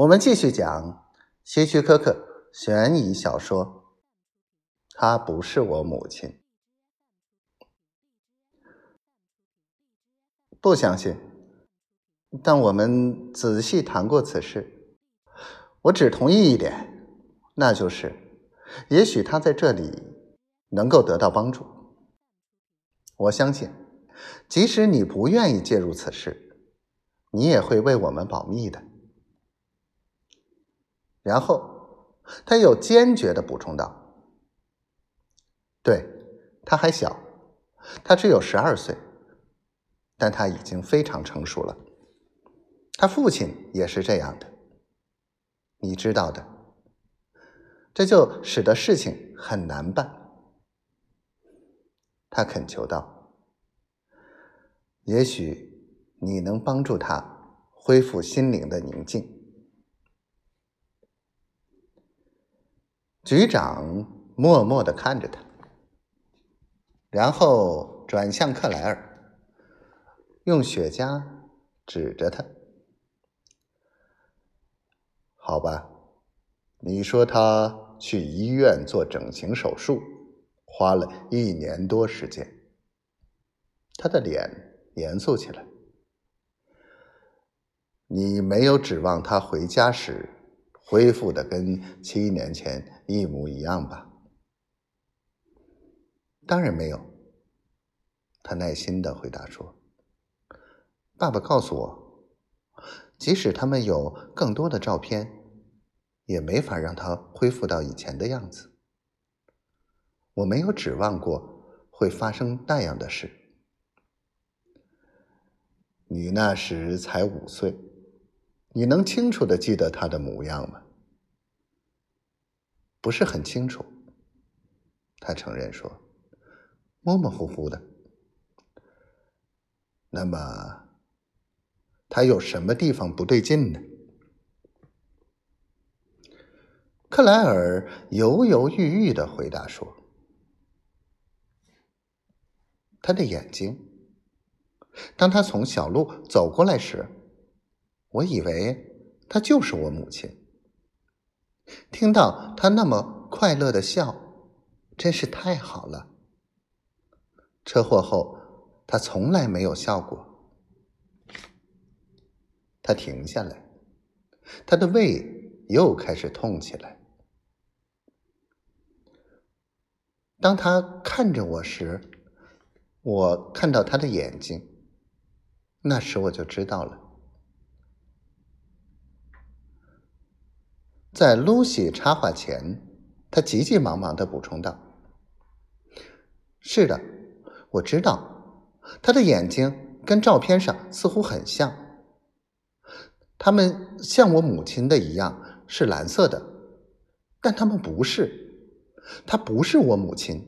我们继续讲希区柯克悬疑小说《她不是我母亲》。不相信，但我们仔细谈过此事。我只同意一点，那就是，也许他在这里能够得到帮助。我相信，即使你不愿意介入此事，你也会为我们保密的。然后，他又坚决的补充道：“对，他还小，他只有十二岁，但他已经非常成熟了。他父亲也是这样的，你知道的。这就使得事情很难办。”他恳求道：“也许你能帮助他恢复心灵的宁静。”局长默默的看着他，然后转向克莱尔，用雪茄指着他：“好吧，你说他去医院做整形手术，花了一年多时间。”他的脸严肃起来：“你没有指望他回家时恢复的跟七年前？”一模一样吧？当然没有。他耐心的回答说：“爸爸告诉我，即使他们有更多的照片，也没法让他恢复到以前的样子。我没有指望过会发生那样的事。你那时才五岁，你能清楚的记得他的模样吗？”不是很清楚，他承认说，模模糊糊的。那么，他有什么地方不对劲呢？克莱尔犹犹豫豫的回答说：“他的眼睛。当他从小路走过来时，我以为她就是我母亲。”听到她那么快乐的笑，真是太好了。车祸后，她从来没有笑过。他停下来，他的胃又开始痛起来。当他看着我时，我看到他的眼睛，那时我就知道了。在露西插话前，他急急忙忙的补充道：“是的，我知道，他的眼睛跟照片上似乎很像，他们像我母亲的一样是蓝色的，但他们不是，他不是我母亲。”